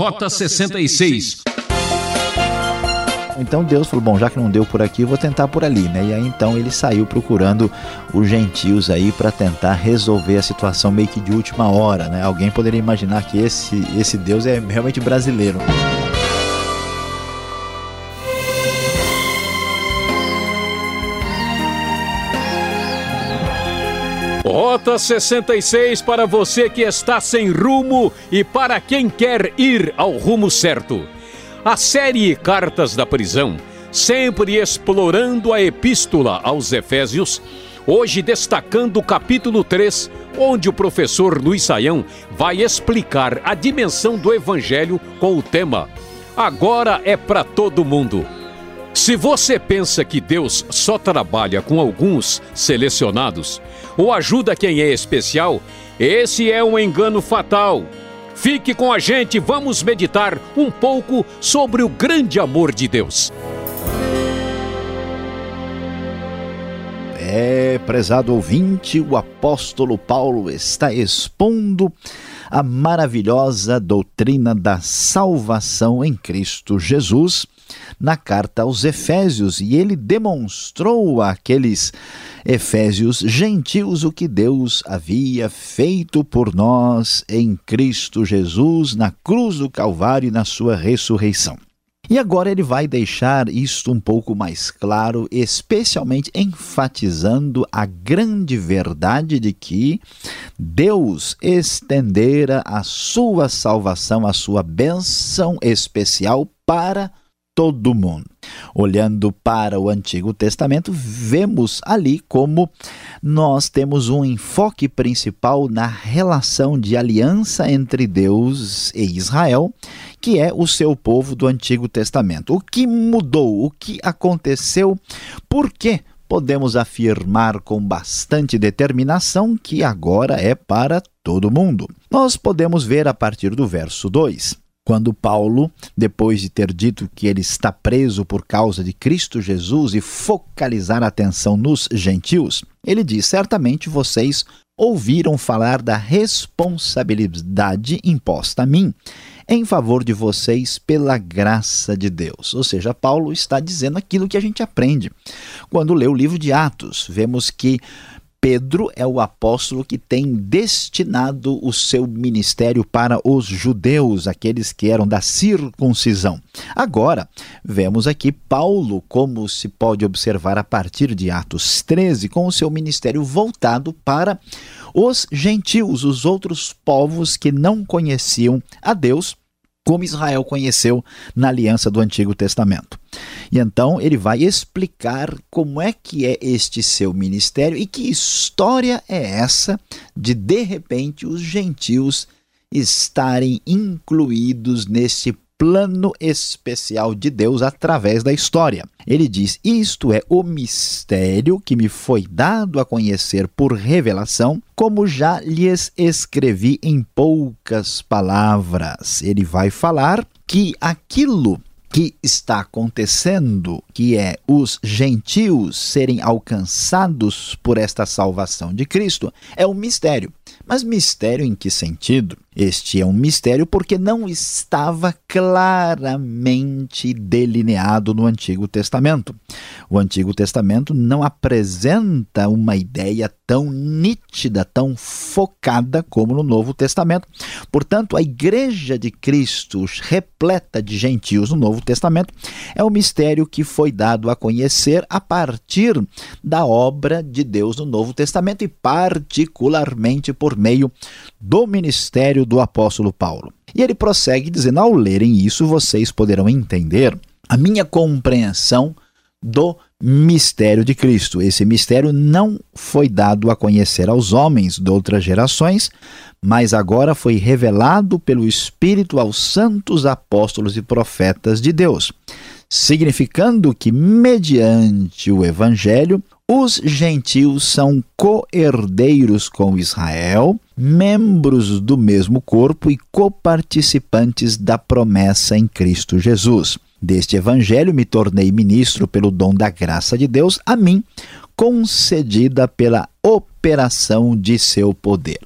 Rota 66. Então Deus falou: bom, já que não deu por aqui, vou tentar por ali, né? E aí então ele saiu procurando os gentios aí para tentar resolver a situação meio que de última hora, né? Alguém poderia imaginar que esse, esse Deus é realmente brasileiro. Rota 66 para você que está sem rumo e para quem quer ir ao rumo certo. A série Cartas da Prisão, sempre explorando a epístola aos Efésios, hoje destacando o capítulo 3, onde o professor Luiz Saião vai explicar a dimensão do evangelho com o tema Agora é para todo mundo. Se você pensa que Deus só trabalha com alguns selecionados ou ajuda quem é especial, esse é um engano fatal. Fique com a gente, vamos meditar um pouco sobre o grande amor de Deus. É, prezado ouvinte, o apóstolo Paulo está expondo a maravilhosa doutrina da salvação em Cristo Jesus na carta aos Efésios e ele demonstrou àqueles Efésios gentios o que Deus havia feito por nós em Cristo Jesus na cruz do Calvário e na sua ressurreição. E agora ele vai deixar isto um pouco mais claro, especialmente enfatizando a grande verdade de que Deus estendera a sua salvação, a sua bênção especial para todo mundo. Olhando para o Antigo Testamento, vemos ali como nós temos um enfoque principal na relação de aliança entre Deus e Israel, que é o seu povo do Antigo Testamento. O que mudou? O que aconteceu? Por que podemos afirmar com bastante determinação que agora é para todo mundo? Nós podemos ver a partir do verso 2 quando Paulo, depois de ter dito que ele está preso por causa de Cristo Jesus e focalizar a atenção nos gentios, ele diz: Certamente vocês ouviram falar da responsabilidade imposta a mim em favor de vocês pela graça de Deus. Ou seja, Paulo está dizendo aquilo que a gente aprende. Quando lê o livro de Atos, vemos que Pedro é o apóstolo que tem destinado o seu ministério para os judeus, aqueles que eram da circuncisão. Agora, vemos aqui Paulo, como se pode observar a partir de Atos 13, com o seu ministério voltado para os gentios, os outros povos que não conheciam a Deus como Israel conheceu na aliança do Antigo Testamento. E então ele vai explicar como é que é este seu ministério e que história é essa de de repente os gentios estarem incluídos nesse plano especial de Deus através da história. Ele diz: Isto é o mistério que me foi dado a conhecer por revelação, como já lhes escrevi em poucas palavras. Ele vai falar que aquilo que está acontecendo, que é os gentios serem alcançados por esta salvação de Cristo, é um mistério. Mas mistério em que sentido? Este é um mistério porque não estava claramente delineado no Antigo Testamento. O Antigo Testamento não apresenta uma ideia tão nítida, tão focada como no Novo Testamento. Portanto, a Igreja de Cristo, repleta de gentios no Novo Testamento, é um mistério que foi dado a conhecer a partir da obra de Deus no Novo Testamento e, particularmente, por meio do ministério do apóstolo Paulo. E ele prossegue dizendo: ao lerem isso, vocês poderão entender a minha compreensão do mistério de Cristo. Esse mistério não foi dado a conhecer aos homens de outras gerações, mas agora foi revelado pelo Espírito aos santos apóstolos e profetas de Deus, significando que, mediante o Evangelho, os gentios são co-herdeiros com Israel, membros do mesmo corpo e coparticipantes da promessa em Cristo Jesus. Deste evangelho me tornei ministro pelo dom da graça de Deus a mim, concedida pela operação de seu poder.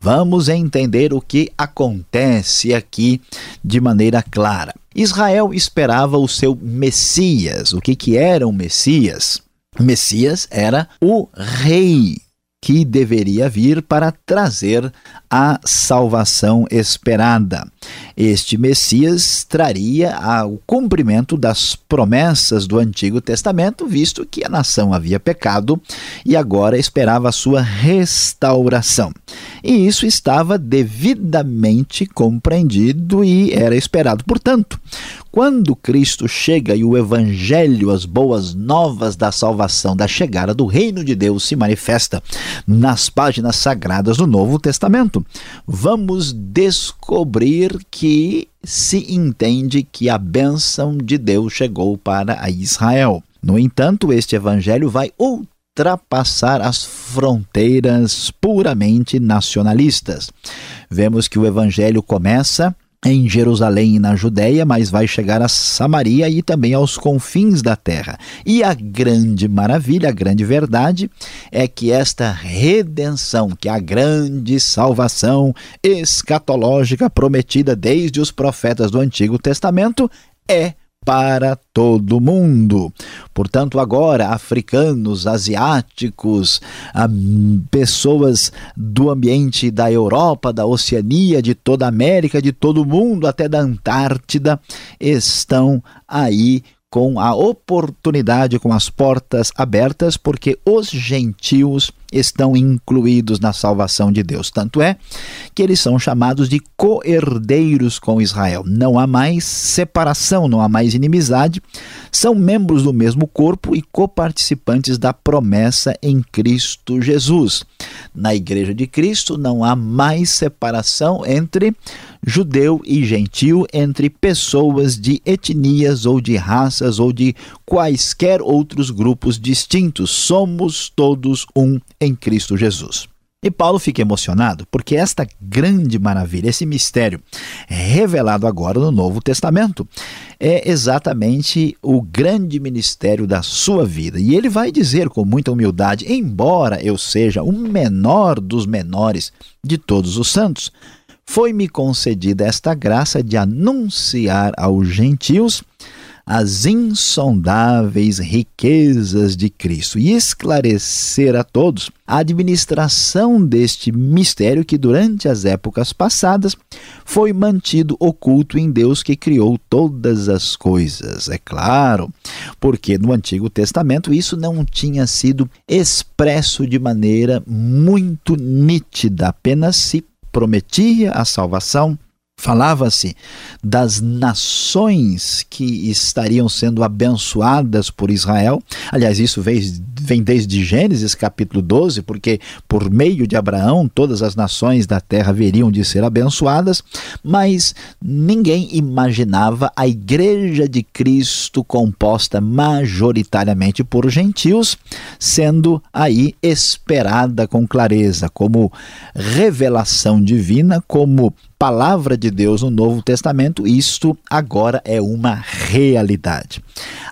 Vamos entender o que acontece aqui de maneira clara. Israel esperava o seu Messias. O que, que era o Messias? Messias era o rei que deveria vir para trazer a salvação esperada. Este Messias traria o cumprimento das promessas do Antigo Testamento, visto que a nação havia pecado e agora esperava a sua restauração. E isso estava devidamente compreendido e era esperado. Portanto, quando Cristo chega e o Evangelho, as boas novas da salvação, da chegada do reino de Deus se manifesta nas páginas sagradas do Novo Testamento, vamos descobrir que se entende que a bênção de Deus chegou para Israel. No entanto, este Evangelho vai ultrapassar as fronteiras puramente nacionalistas. Vemos que o Evangelho começa em Jerusalém e na Judéia, mas vai chegar a Samaria e também aos confins da terra. E a grande maravilha, a grande verdade é que esta redenção, que é a grande salvação escatológica prometida desde os profetas do Antigo Testamento, é para todo mundo. Portanto, agora, africanos, asiáticos, pessoas do ambiente da Europa, da Oceania, de toda a América, de todo o mundo, até da Antártida, estão aí com a oportunidade, com as portas abertas, porque os gentios estão incluídos na salvação de Deus. Tanto é que eles são chamados de co-herdeiros com Israel. Não há mais separação, não há mais inimizade. São membros do mesmo corpo e coparticipantes da promessa em Cristo Jesus. Na Igreja de Cristo não há mais separação entre judeu e gentil, entre pessoas de etnias ou de raças ou de quaisquer outros grupos distintos. Somos todos um em Cristo Jesus. E Paulo fica emocionado porque esta grande maravilha, esse mistério revelado agora no Novo Testamento, é exatamente o grande ministério da sua vida. E ele vai dizer com muita humildade: embora eu seja o menor dos menores de todos os santos, foi-me concedida esta graça de anunciar aos gentios as insondáveis riquezas de Cristo e esclarecer a todos a administração deste mistério que durante as épocas passadas foi mantido oculto em Deus que criou todas as coisas. É claro, porque no Antigo Testamento isso não tinha sido expresso de maneira muito nítida, apenas se prometia a salvação Falava-se das nações que estariam sendo abençoadas por Israel. Aliás, isso vem, desde Gênesis capítulo 12, porque por meio de Abraão todas as nações da terra veriam de ser abençoadas, mas ninguém imaginava a igreja de Cristo composta majoritariamente por gentios, sendo aí esperada com clareza, como revelação divina, como palavra de Deus no Novo Testamento, isto agora é uma realidade.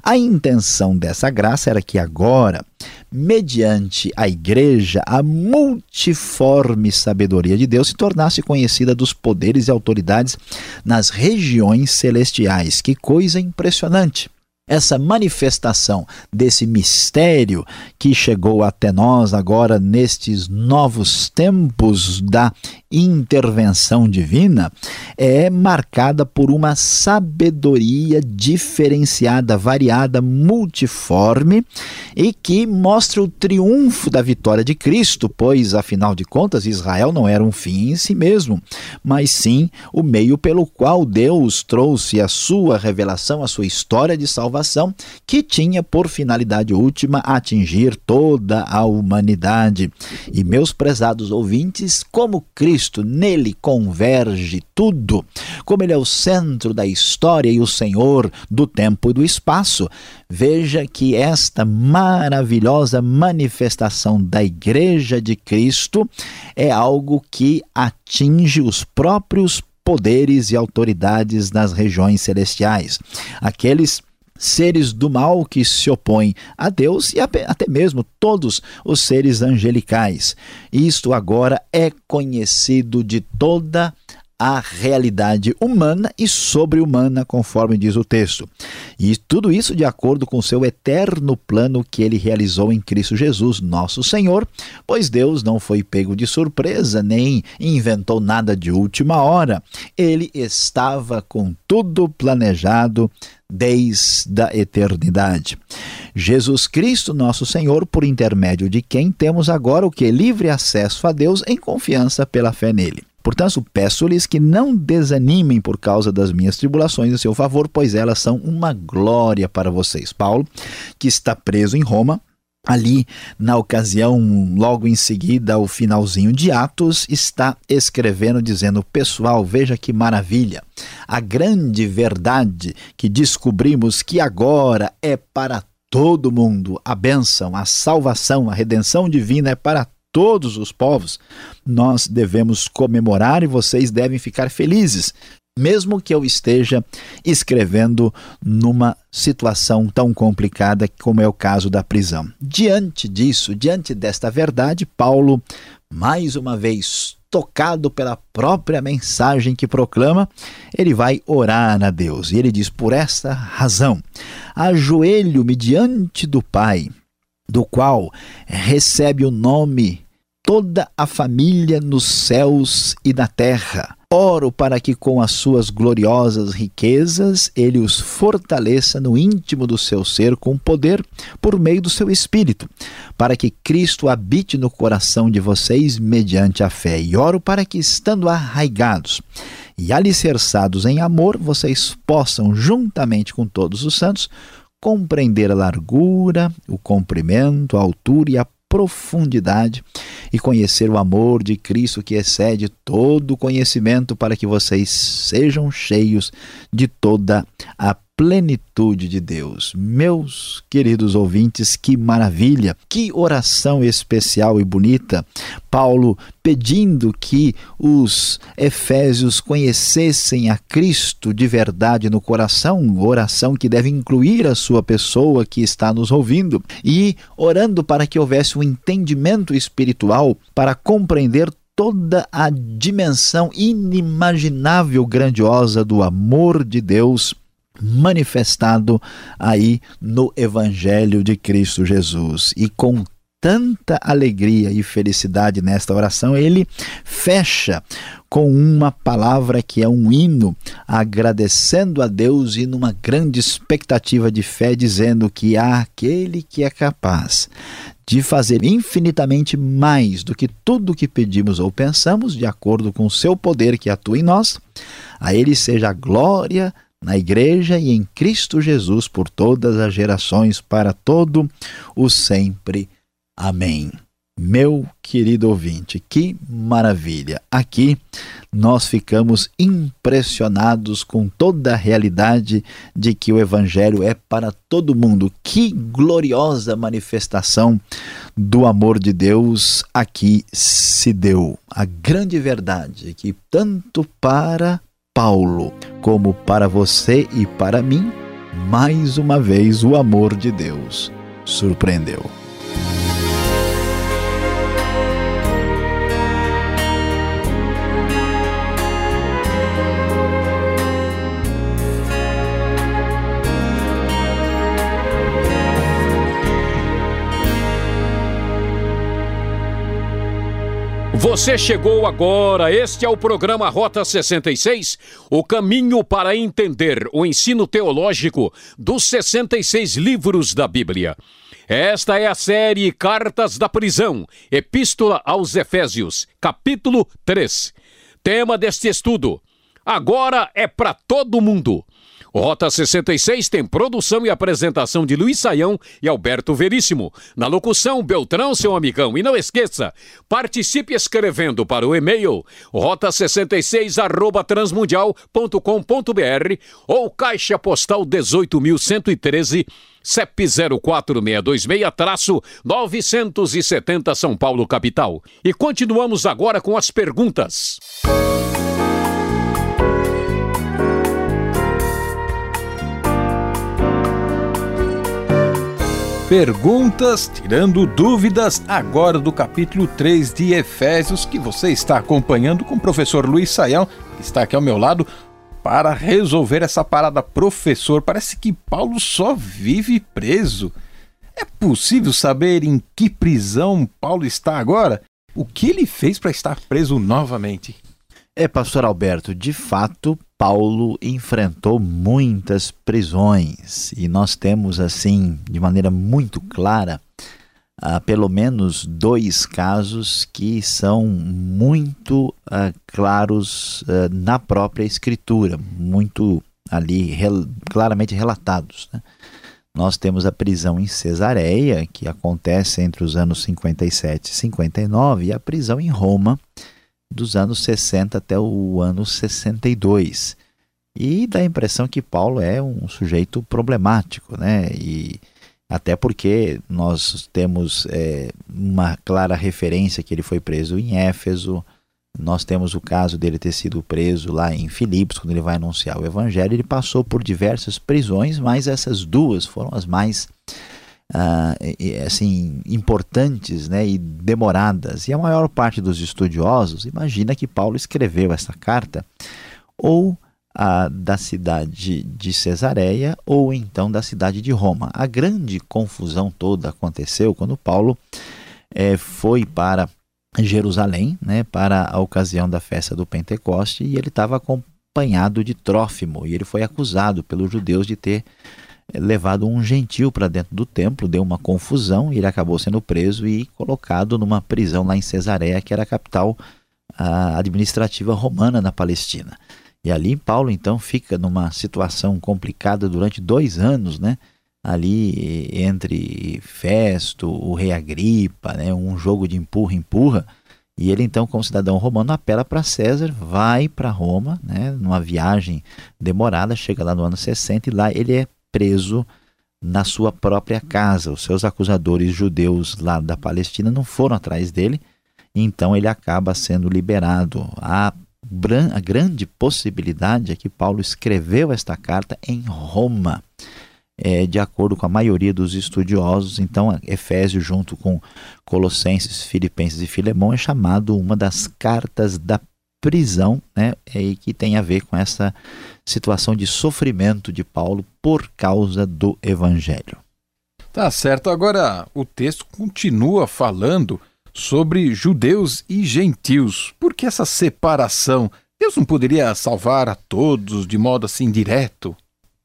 A intenção dessa graça era que agora, mediante a igreja, a multiforme sabedoria de Deus se tornasse conhecida dos poderes e autoridades nas regiões celestiais. Que coisa impressionante! Essa manifestação desse mistério que chegou até nós agora nestes novos tempos da intervenção divina é marcada por uma sabedoria diferenciada, variada, multiforme e que mostra o triunfo da vitória de Cristo, pois afinal de contas Israel não era um fim em si mesmo, mas sim o meio pelo qual Deus trouxe a sua revelação, a sua história de salvação salvação, que tinha por finalidade última atingir toda a humanidade. E meus prezados ouvintes, como Cristo nele converge tudo, como ele é o centro da história e o Senhor do tempo e do espaço, veja que esta maravilhosa manifestação da Igreja de Cristo é algo que atinge os próprios poderes e autoridades nas regiões celestiais. Aqueles seres do mal que se opõem a Deus e até mesmo todos os seres angelicais. Isto agora é conhecido de toda a realidade humana e sobre-humana, conforme diz o texto. E tudo isso de acordo com seu eterno plano que ele realizou em Cristo Jesus, nosso Senhor, pois Deus não foi pego de surpresa, nem inventou nada de última hora. Ele estava com tudo planejado desde a eternidade. Jesus Cristo, nosso Senhor, por intermédio de quem temos agora o que? Livre acesso a Deus em confiança pela fé nele. Portanto, peço-lhes que não desanimem por causa das minhas tribulações em seu favor, pois elas são uma glória para vocês. Paulo, que está preso em Roma, ali na ocasião, logo em seguida, ao finalzinho de Atos, está escrevendo, dizendo: Pessoal, veja que maravilha! A grande verdade que descobrimos que agora é para todo mundo. A bênção, a salvação, a redenção divina é para todos os povos, nós devemos comemorar e vocês devem ficar felizes, mesmo que eu esteja escrevendo numa situação tão complicada como é o caso da prisão. Diante disso, diante desta verdade, Paulo, mais uma vez tocado pela própria mensagem que proclama, ele vai orar a Deus. E ele diz: Por esta razão, ajoelho-me diante do Pai, do qual recebe o nome toda a família nos céus e na terra. Oro para que com as suas gloriosas riquezas ele os fortaleça no íntimo do seu ser com poder por meio do seu espírito, para que Cristo habite no coração de vocês mediante a fé. E oro para que estando arraigados e alicerçados em amor, vocês possam juntamente com todos os santos compreender a largura, o comprimento, a altura e a profundidade e conhecer o amor de Cristo que excede todo conhecimento, para que vocês sejam cheios de toda a plenitude de Deus. Meus queridos ouvintes, que maravilha, que oração especial e bonita. Paulo pedindo que os efésios conhecessem a Cristo de verdade no coração, oração que deve incluir a sua pessoa que está nos ouvindo, e orando para que houvesse um entendimento espiritual para compreender toda a dimensão inimaginável grandiosa do amor de Deus manifestado aí no Evangelho de Cristo Jesus. E com tanta alegria e felicidade nesta oração, ele fecha com uma palavra que é um hino, agradecendo a Deus e numa grande expectativa de fé, dizendo que há aquele que é capaz de fazer infinitamente mais do que tudo que pedimos ou pensamos, de acordo com o seu poder que atua em nós. A ele seja a glória na Igreja e em Cristo Jesus por todas as gerações, para todo o sempre. Amém. Meu querido ouvinte, que maravilha! Aqui nós ficamos impressionados com toda a realidade de que o Evangelho é para todo mundo. Que gloriosa manifestação do amor de Deus aqui se deu. A grande verdade que tanto para Paulo, como para você e para mim, mais uma vez o amor de Deus surpreendeu. Você chegou agora. Este é o programa Rota 66, o caminho para entender o ensino teológico dos 66 livros da Bíblia. Esta é a série Cartas da Prisão, Epístola aos Efésios, capítulo 3. Tema deste estudo: Agora é para todo mundo. Rota 66 tem produção e apresentação de Luiz Saião e Alberto Veríssimo. Na locução, Beltrão, seu amigão. E não esqueça, participe escrevendo para o e-mail rota66 arroba transmundial.com.br ou caixa postal 18.113 CEP 04626-970 São Paulo, capital. E continuamos agora com as perguntas. Perguntas, tirando dúvidas, agora do capítulo 3 de Efésios, que você está acompanhando com o professor Luiz Saião, que está aqui ao meu lado, para resolver essa parada. Professor, parece que Paulo só vive preso. É possível saber em que prisão Paulo está agora? O que ele fez para estar preso novamente? É, pastor Alberto, de fato, Paulo enfrentou muitas prisões e nós temos, assim, de maneira muito clara, uh, pelo menos dois casos que são muito uh, claros uh, na própria Escritura, muito ali rel claramente relatados. Né? Nós temos a prisão em Cesareia, que acontece entre os anos 57 e 59, e a prisão em Roma, dos anos 60 até o ano 62. E dá a impressão que Paulo é um sujeito problemático, né? E até porque nós temos é, uma clara referência que ele foi preso em Éfeso, nós temos o caso dele ter sido preso lá em Filipos, quando ele vai anunciar o evangelho. Ele passou por diversas prisões, mas essas duas foram as mais uh, assim importantes né, e demoradas. E a maior parte dos estudiosos imagina que Paulo escreveu essa carta ou uh, da cidade de Cesareia ou então da cidade de Roma. A grande confusão toda aconteceu quando Paulo eh, foi para Jerusalém, né, para a ocasião da festa do Pentecoste, e ele estava acompanhado de Trófimo, e ele foi acusado pelos judeus de ter levado um gentil para dentro do templo, deu uma confusão e ele acabou sendo preso e colocado numa prisão lá em Cesareia, que era a capital a, administrativa romana na Palestina. E ali Paulo então fica numa situação complicada durante dois anos, né? Ali entre Festo, o rei Agripa, né? um jogo de empurra-empurra. E ele então, como cidadão romano, apela para César, vai para Roma, né? numa viagem demorada, chega lá no ano 60 e lá ele é preso na sua própria casa. Os seus acusadores judeus lá da Palestina não foram atrás dele, então ele acaba sendo liberado. A, a grande possibilidade é que Paulo escreveu esta carta em Roma. É, de acordo com a maioria dos estudiosos, então Efésios, junto com Colossenses, Filipenses e Filemão, é chamado uma das cartas da prisão, né, e que tem a ver com essa situação de sofrimento de Paulo por causa do evangelho. Tá certo. Agora o texto continua falando sobre judeus e gentios. Por que essa separação? Deus não poderia salvar a todos de modo assim direto?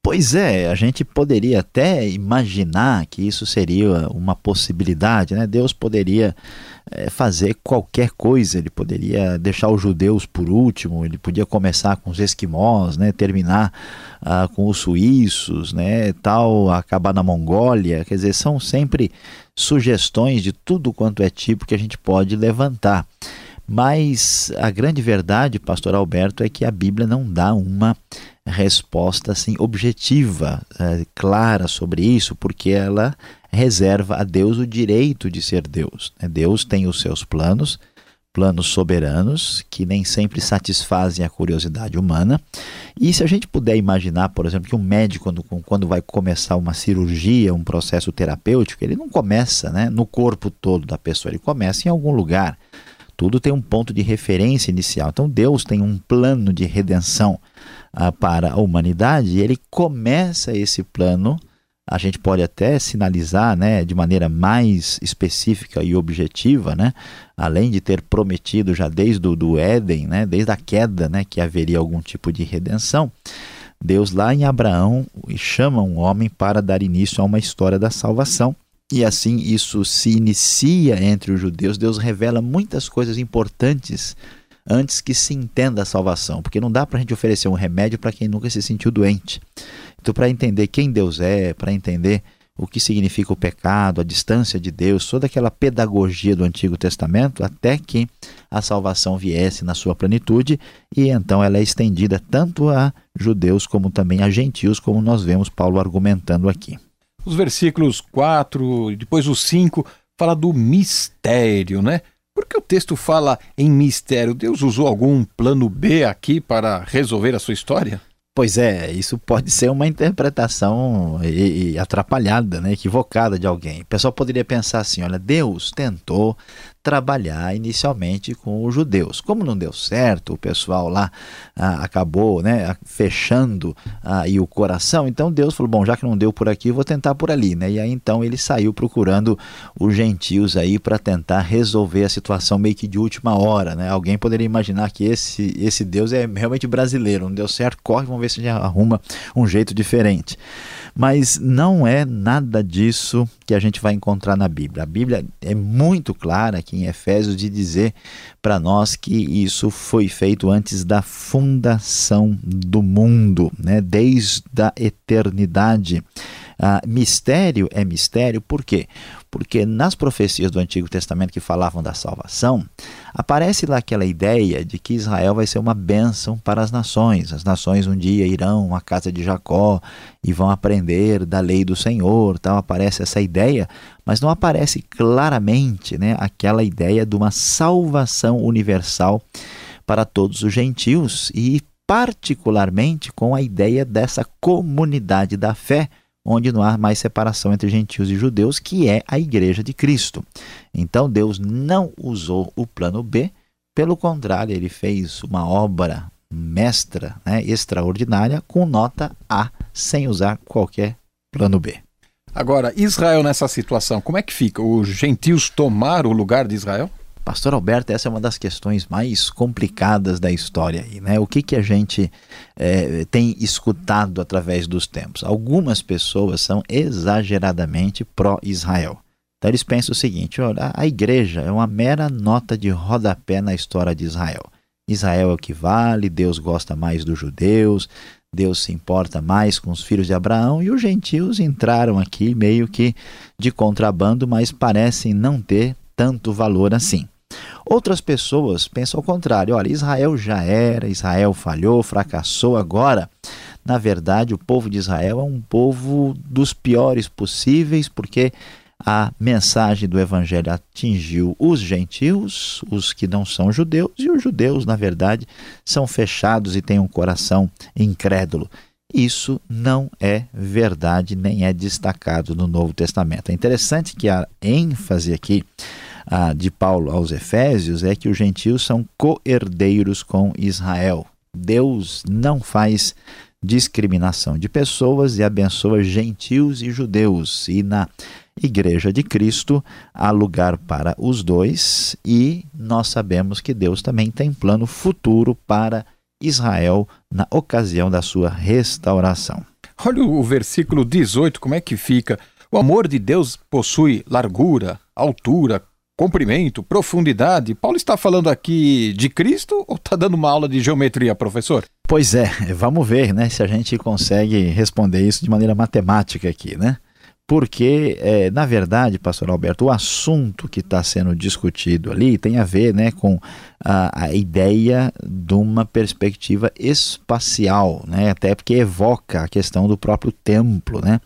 Pois é, a gente poderia até imaginar que isso seria uma possibilidade, né? Deus poderia é, fazer qualquer coisa, ele poderia deixar os judeus por último, ele podia começar com os esquimós, né? Terminar ah, com os suíços, né? Tal, acabar na Mongólia, quer dizer, são sempre sugestões de tudo quanto é tipo que a gente pode levantar. Mas a grande verdade, pastor Alberto, é que a Bíblia não dá uma resposta assim objetiva, é, clara sobre isso, porque ela reserva a Deus o direito de ser Deus. Né? Deus tem os seus planos, planos soberanos que nem sempre satisfazem a curiosidade humana. E se a gente puder imaginar, por exemplo, que um médico quando, quando vai começar uma cirurgia, um processo terapêutico, ele não começa, né, no corpo todo da pessoa, ele começa em algum lugar. Tudo tem um ponto de referência inicial. Então Deus tem um plano de redenção ah, para a humanidade, e ele começa esse plano, a gente pode até sinalizar né, de maneira mais específica e objetiva, né, além de ter prometido já desde o do Éden, né, desde a queda, né, que haveria algum tipo de redenção. Deus lá em Abraão chama um homem para dar início a uma história da salvação. E assim isso se inicia entre os judeus. Deus revela muitas coisas importantes antes que se entenda a salvação, porque não dá para a gente oferecer um remédio para quem nunca se sentiu doente. Então, para entender quem Deus é, para entender o que significa o pecado, a distância de Deus, toda aquela pedagogia do Antigo Testamento, até que a salvação viesse na sua plenitude, e então ela é estendida tanto a judeus como também a gentios, como nós vemos Paulo argumentando aqui. Os versículos 4 e depois o 5 fala do mistério, né? Por que o texto fala em mistério? Deus usou algum plano B aqui para resolver a sua história? Pois é, isso pode ser uma interpretação e, e atrapalhada, né, equivocada de alguém. O pessoal poderia pensar assim: olha, Deus tentou trabalhar inicialmente com os judeus. Como não deu certo, o pessoal lá ah, acabou né, fechando ah, o coração, então Deus falou, bom, já que não deu por aqui, vou tentar por ali. Né? E aí então ele saiu procurando os gentios aí para tentar resolver a situação meio que de última hora. Né? Alguém poderia imaginar que esse, esse Deus é realmente brasileiro, não deu certo, corre, vamos ver se a gente arruma um jeito diferente. Mas não é nada disso que a gente vai encontrar na Bíblia. A Bíblia é muito clara aqui em Efésios de dizer para nós que isso foi feito antes da fundação do mundo, né? desde a eternidade. Ah, mistério é mistério, por quê? Porque nas profecias do Antigo Testamento que falavam da salvação, aparece lá aquela ideia de que Israel vai ser uma bênção para as nações. As nações um dia irão à casa de Jacó e vão aprender da lei do Senhor. Tal. Aparece essa ideia, mas não aparece claramente né, aquela ideia de uma salvação universal para todos os gentios e, particularmente, com a ideia dessa comunidade da fé onde não há mais separação entre gentios e judeus, que é a igreja de Cristo. Então Deus não usou o plano B, pelo contrário, ele fez uma obra mestra, né, extraordinária, com nota A, sem usar qualquer plano B. Agora, Israel nessa situação, como é que fica? Os gentios tomaram o lugar de Israel? Pastor Alberto, essa é uma das questões mais complicadas da história. Aí, né? O que, que a gente é, tem escutado através dos tempos? Algumas pessoas são exageradamente pró-Israel. Então eles pensam o seguinte: olha, a igreja é uma mera nota de rodapé na história de Israel. Israel é o que vale, Deus gosta mais dos judeus, Deus se importa mais com os filhos de Abraão e os gentios entraram aqui meio que de contrabando, mas parecem não ter tanto valor assim. Outras pessoas pensam ao contrário: olha, Israel já era, Israel falhou, fracassou agora. Na verdade, o povo de Israel é um povo dos piores possíveis, porque a mensagem do evangelho atingiu os gentios, os que não são judeus, e os judeus, na verdade, são fechados e têm um coração incrédulo. Isso não é verdade, nem é destacado no Novo Testamento. É interessante que a ênfase aqui ah, de Paulo aos Efésios é que os gentios são co-herdeiros com Israel. Deus não faz discriminação de pessoas e abençoa gentios e judeus. E na Igreja de Cristo há lugar para os dois, e nós sabemos que Deus também tem plano futuro para Israel na ocasião da sua restauração. Olha o versículo 18, como é que fica? O amor de Deus possui largura, altura, comprimento, profundidade. Paulo está falando aqui de Cristo ou está dando uma aula de geometria, professor? Pois é, vamos ver né, se a gente consegue responder isso de maneira matemática aqui, né? Porque, é, na verdade, pastor Alberto, o assunto que está sendo discutido ali tem a ver né, com a, a, ideia de uma perspectiva espacial, né, até porque evoca a questão do próprio templo, né,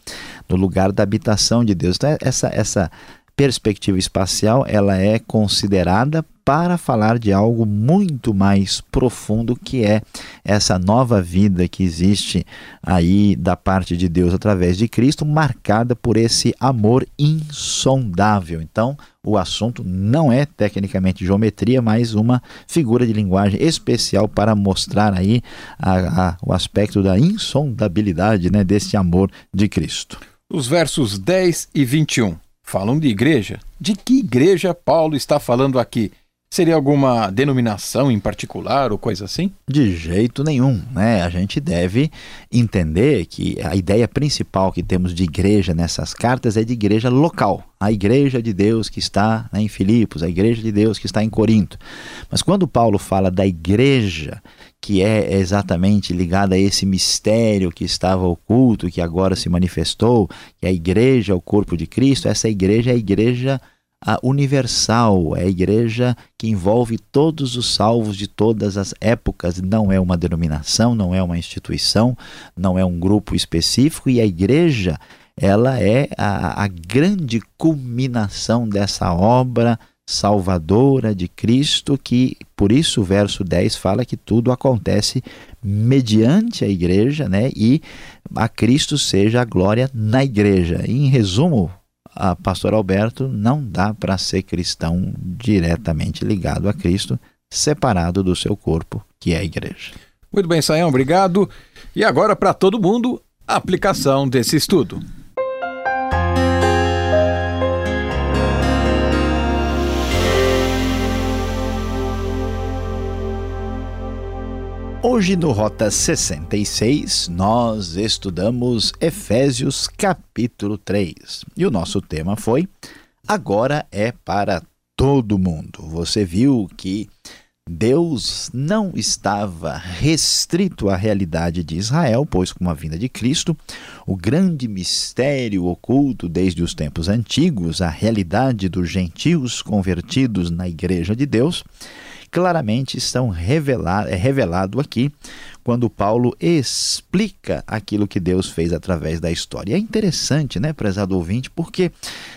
do lugar da habitação de Deus. Então, essa, essa perspectiva espacial ela é considerada para falar de algo muito mais profundo que é essa nova vida que existe aí da parte de Deus através de Cristo, marcada por esse amor insondável. Então, o assunto não é tecnicamente geometria, mas uma figura de linguagem especial para mostrar aí a, a, o aspecto da insondabilidade né, desse amor de Cristo. Os versos 10 e 21 falam de igreja. De que igreja Paulo está falando aqui? Seria alguma denominação em particular ou coisa assim? De jeito nenhum, né? A gente deve entender que a ideia principal que temos de igreja nessas cartas é de igreja local, a igreja de Deus que está né, em Filipos, a igreja de Deus que está em Corinto. Mas quando Paulo fala da igreja que é exatamente ligada a esse mistério que estava oculto, que agora se manifestou, que é a igreja, o corpo de Cristo, essa igreja é a igreja universal, é a igreja que envolve todos os salvos de todas as épocas, não é uma denominação, não é uma instituição, não é um grupo específico, e a igreja ela é a, a grande culminação dessa obra salvadora de Cristo, que por isso o verso 10 fala que tudo acontece mediante a igreja, né? E a Cristo seja a glória na igreja. Em resumo, a pastor Alberto não dá para ser cristão diretamente ligado a Cristo, separado do seu corpo, que é a igreja. Muito bem, Saião, obrigado. E agora para todo mundo, a aplicação desse estudo. Hoje no Rota 66 nós estudamos Efésios capítulo 3 e o nosso tema foi Agora é para todo mundo. Você viu que Deus não estava restrito à realidade de Israel, pois com a vinda de Cristo, o grande mistério oculto desde os tempos antigos, a realidade dos gentios convertidos na igreja de Deus, claramente estão revelado, é revelado aqui quando Paulo explica aquilo que Deus fez através da história. É interessante, né, prezado ouvinte, porque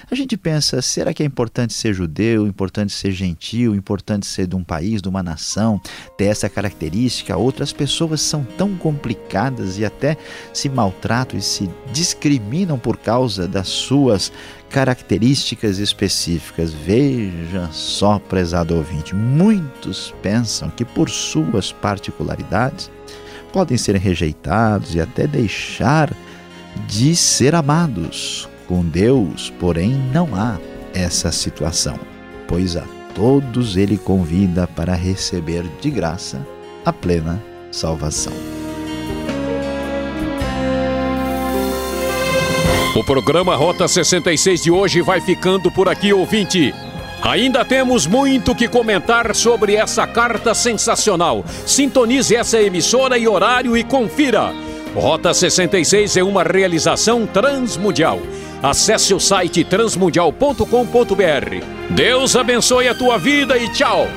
a gente pensa, será que é importante ser judeu, importante ser gentil, importante ser de um país, de uma nação, ter essa característica? Outras pessoas são tão complicadas e até se maltratam e se discriminam por causa das suas características específicas. Veja só, prezado ouvinte, muitos pensam que por suas particularidades podem ser rejeitados e até deixar de ser amados. Com Deus, porém, não há essa situação, pois a todos ele convida para receber de graça a plena salvação. O programa Rota 66 de hoje vai ficando por aqui, ouvinte. Ainda temos muito que comentar sobre essa carta sensacional. Sintonize essa emissora e horário e confira. Rota 66 é uma realização transmundial. Acesse o site transmundial.com.br. Deus abençoe a tua vida e tchau!